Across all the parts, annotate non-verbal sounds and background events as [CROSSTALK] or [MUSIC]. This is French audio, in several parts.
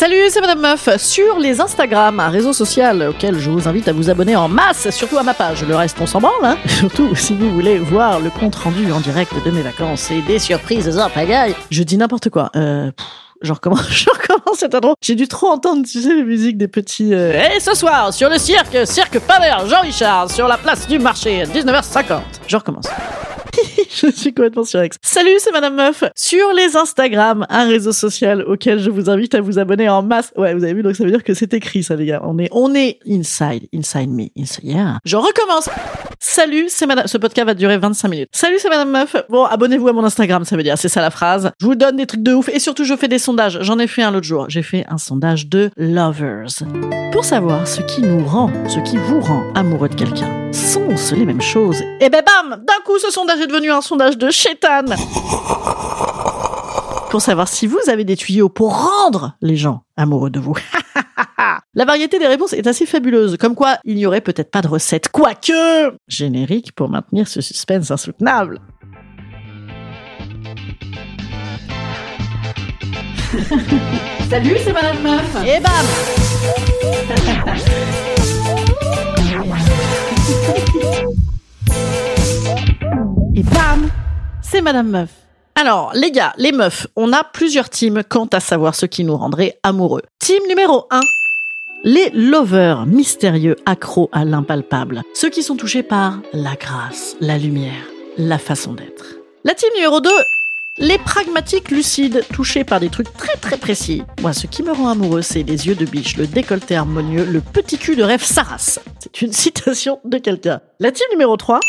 Salut, c'est Madame Meuf. Sur les Instagram, un réseau social auquel je vous invite à vous abonner en masse, surtout à ma page. Le reste, on s'en branle, hein. [LAUGHS] Surtout si vous voulez voir le compte rendu en direct de mes vacances et des surprises en pagaille. Je dis n'importe quoi. Je recommence, je recommence intro. J'ai dû trop entendre, tu sais, les musiques des petits... euh, Et ce soir, sur le cirque, cirque Paver, Jean-Richard, sur la place du marché, 19h50. Je recommence. [LAUGHS] je suis complètement surex. Salut, c'est Madame Meuf. Sur les Instagram, un réseau social auquel je vous invite à vous abonner en masse. Ouais, vous avez vu, donc ça veut dire que c'est écrit, ça, les gars. On est, on est inside, inside me, inside, yeah. Je recommence. Salut, c'est Madame, ce podcast va durer 25 minutes. Salut, c'est Madame Meuf. Bon, abonnez-vous à mon Instagram, ça veut dire, c'est ça la phrase. Je vous donne des trucs de ouf et surtout, je fais des sondages. J'en ai fait un l'autre jour. J'ai fait un sondage de lovers. Pour savoir ce qui nous rend, ce qui vous rend amoureux de quelqu'un. Sont-ce les mêmes choses? Et ben bam! D'un coup, ce sondage est devenu un sondage de chétan. Pour savoir si vous avez des tuyaux pour rendre les gens amoureux de vous. [LAUGHS] La variété des réponses est assez fabuleuse, comme quoi il n'y aurait peut-être pas de recette, quoique générique pour maintenir ce suspense insoutenable. [LAUGHS] Salut, c'est Madame Meuf. Et bam [LAUGHS] Et bam C'est Madame Meuf. Alors, les gars, les meufs, on a plusieurs teams quant à savoir ce qui nous rendrait amoureux. Team numéro 1. Les lovers mystérieux accros à l'impalpable. Ceux qui sont touchés par la grâce, la lumière, la façon d'être. La team numéro 2. Les pragmatiques lucides, touchés par des trucs très très précis. Moi, ce qui me rend amoureux, c'est les yeux de biche, le décolleté harmonieux, le petit cul de rêve Saras. C'est une [LAUGHS] citation de quelqu'un. La team numéro 3,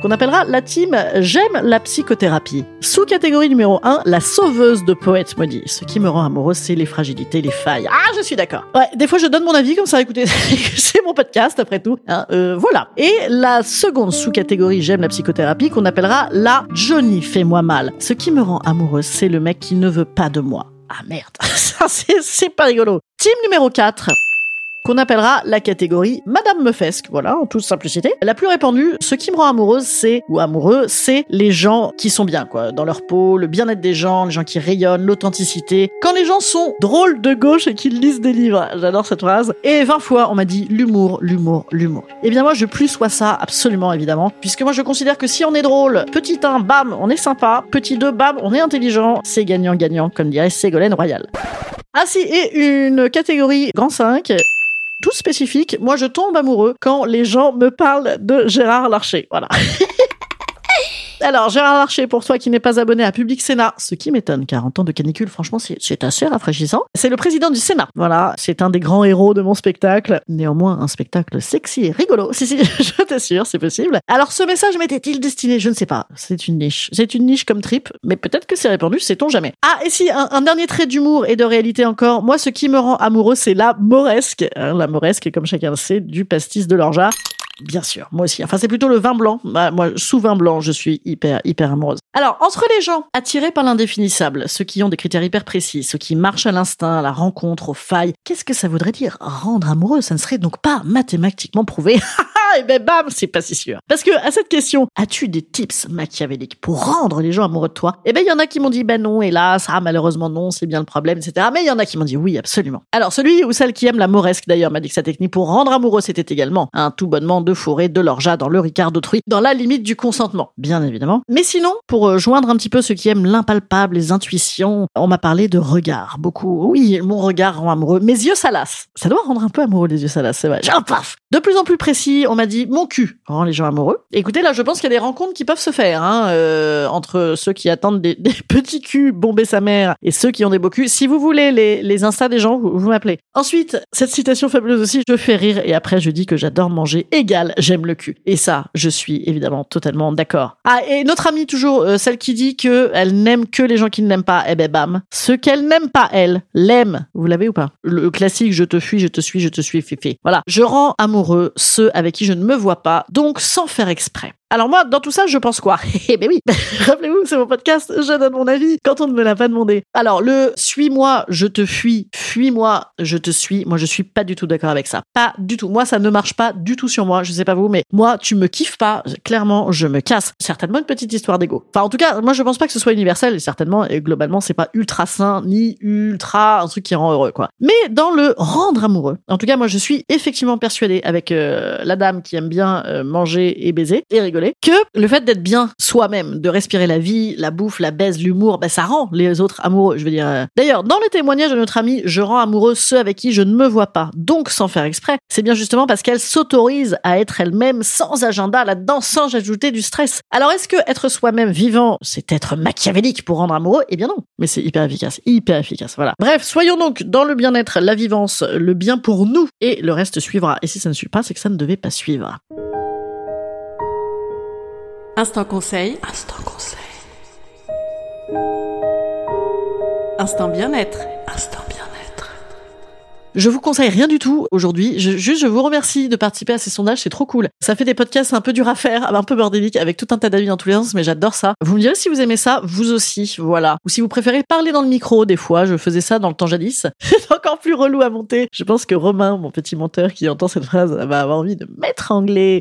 qu'on appellera la team J'aime la psychothérapie. Sous-catégorie numéro 1, la sauveuse de poètes maudits. Ce qui me rend amoureux, c'est les fragilités, les failles. Ah, je suis d'accord. Ouais, des fois je donne mon avis comme ça, écoutez, [LAUGHS] c'est mon podcast après tout. Hein, euh, voilà. Et la seconde sous-catégorie J'aime la psychothérapie, qu'on appellera la Johnny fais-moi mal. Ce qui me rend amoureux, c'est le mec qui ne veut pas de moi. Ah merde, [LAUGHS] ça c'est c'est pas rigolo. Team numéro 4, qu'on appellera la catégorie Madame Meufesque, voilà, en toute simplicité. La plus répandue, ce qui me rend amoureuse, c'est, ou amoureux, c'est les gens qui sont bien, quoi, dans leur peau, le bien-être des gens, les gens qui rayonnent, l'authenticité. Quand les gens sont drôles de gauche et qu'ils lisent des livres, j'adore cette phrase. Et 20 fois, on m'a dit l'humour, l'humour, l'humour. Eh bien moi, je plus sois ça, absolument, évidemment, puisque moi, je considère que si on est drôle, petit 1, bam, on est sympa, petit 2, bam, on est intelligent, c'est gagnant-gagnant, comme dirait Ségolène Royal. Ah si, et une catégorie grand 5, tout spécifique, moi je tombe amoureux quand les gens me parlent de Gérard Larcher. Voilà. [LAUGHS] Alors, Gérard Larcher, pour toi qui n'es pas abonné à Public Sénat, ce qui m'étonne, car en temps de canicule, franchement, c'est assez rafraîchissant. C'est le président du Sénat. Voilà, c'est un des grands héros de mon spectacle. Néanmoins, un spectacle sexy et rigolo. [LAUGHS] Si, si, je t'assure, c'est possible. Alors, ce message m'était-il destiné? Je ne sais pas. C'est une niche. C'est une niche comme trip, mais peut-être que c'est répandu, sait-on jamais. Ah, et si, un, un dernier trait d'humour et de réalité encore. Moi, ce qui me rend amoureux, c'est la moresque. Hein, la moresque, comme chacun le sait, du pastis de l'orgeat. Bien sûr, moi aussi. Enfin, c'est plutôt le vin blanc. Bah, moi, sous vin blanc, je suis hyper, hyper amoureuse. Alors, entre les gens attirés par l'indéfinissable, ceux qui ont des critères hyper précis, ceux qui marchent à l'instinct, à la rencontre, aux failles, qu'est-ce que ça voudrait dire? Rendre amoureux, ça ne serait donc pas mathématiquement prouvé. [LAUGHS] Et ben bam, c'est pas si sûr. Parce que à cette question, as-tu des tips machiavéliques pour rendre les gens amoureux de toi? Eh ben il y en a qui m'ont dit ben non, hélas, ah malheureusement non, c'est bien le problème, etc. Mais il y en a qui m'ont dit oui, absolument. Alors celui ou celle qui aime la moresque d'ailleurs m'a dit que sa technique pour rendre amoureux c'était également un tout bonnement de fourrer de l'orgeat dans le ricard d'autrui, dans la limite du consentement, bien évidemment. Mais sinon, pour euh, joindre un petit peu ceux qui aiment l'impalpable, les intuitions, on m'a parlé de regard, beaucoup. Oui, mon regard rend amoureux. Mes yeux salaces, ça doit rendre un peu amoureux les yeux salaces, c'est vrai. J'en paf De plus en plus précis, on m'a dit mon cul rend les gens amoureux. Écoutez, là, je pense qu'il y a des rencontres qui peuvent se faire hein, euh, entre ceux qui attendent des, [LAUGHS] petits culs bomber sa mère et ceux qui ont des beaux culs. Si vous voulez les, les instas des gens, vous, m'appelez. Ensuite, cette citation fabuleuse aussi, je fais rire et après je dis que j'adore manger égal, j'aime le cul. Et ça, je suis évidemment totalement d'accord. Ah, et notre amie toujours, euh, celle qui dit que elle n'aime que les gens qui ne l'aiment pas, eh ben bam. Ce qu'elle n'aime pas, elle, l'aime. Vous l'avez ou pas? Le classique, je te fuis, je te suis, je te suis, fifi. Voilà. Je rends amoureux ceux avec qui je ne me vois pas, donc sans faire exprès. Alors moi, dans tout ça, je pense quoi? [LAUGHS] Eh ben oui, [LAUGHS] rappelez-vous, c'est mon podcast, je donne mon avis quand on ne me l'a pas demandé. Alors le suis-moi, je te fuis, fuis-moi, je te suis, moi je suis pas du tout d'accord avec ça. Pas du tout. Moi, ça ne marche pas du tout sur moi. Je sais pas vous, mais moi, tu me kiffes pas. Clairement, je me casse. Certainement une petite histoire d'ego. Enfin, en tout cas, moi, je pense pas que ce soit universel. Certainement, et globalement, c'est pas ultra sain ni ultra un truc qui rend heureux, quoi. Mais dans le rendre amoureux, en tout cas, moi, je suis effectivement persuadée avec euh, la dame qui aime bien euh, manger et baiser et rigoler que le fait d'être bien soi-même, de respirer la vie, la bouffe, la baise, l'humour, ben ça rend les autres amoureux. Je veux dire. euh. D'ailleurs, dans les témoignages de notre amie, je rends amoureux ceux avec qui je ne me vois pas. Donc, sans faire exprès, c'est bien justement parce qu'elle s'autorise à être elle-même sans agenda là-dedans, sans ajouter du stress. Alors, est-ce que être soi-même vivant, c'est être machiavélique pour rendre amoureux? Eh bien non. Mais c'est hyper efficace, hyper efficace. Voilà. Bref, soyons donc dans le bien-être, la vivance, le bien pour nous, et le reste suivra. Et si ça ne suit pas, c'est que ça ne devait pas suivre. Instant conseil. Instant conseil. Instant bien-être. Instant bien-être. Je vous conseille rien du tout aujourd'hui. Je, juste, je vous remercie de participer à ces sondages. C'est trop cool. Ça fait des podcasts un peu durs à faire, un peu bordéliques, avec tout un tas d'avis dans tous les sens, mais j'adore ça. Vous me direz si vous aimez ça, vous aussi. Voilà. Ou si vous préférez parler dans le micro, des fois. Je faisais ça dans le temps jadis. [LAUGHS] C'est encore plus relou à monter. Je pense que Romain, mon petit monteur qui entend cette phrase, va avoir envie de m'être anglais.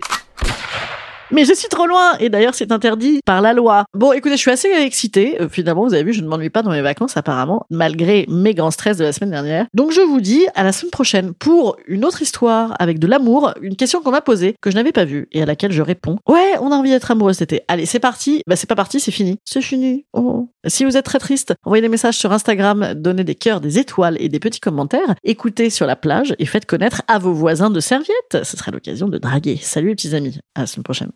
Mais je suis trop loin et d'ailleurs c'est interdit par la loi. Bon, écoutez, je suis assez excitée. Euh, finalement, vous avez vu, je ne m'ennuie pas dans mes vacances apparemment, malgré mes grands stress de la semaine dernière. Donc je vous dis à la semaine prochaine pour une autre histoire avec de l'amour, une question qu'on m'a posée que je n'avais pas vue et à laquelle je réponds. Ouais, on a envie d'être amoureux cet été. Allez, c'est parti. Bah c'est pas parti, c'est fini. C'est fini. Oh. Si vous êtes très triste, envoyez des messages sur Instagram, donnez des cœurs, des étoiles et des petits commentaires. Écoutez sur la plage et faites connaître à vos voisins de serviettes. Ce serait l'occasion de draguer. Salut les petits amis. À la semaine prochaine.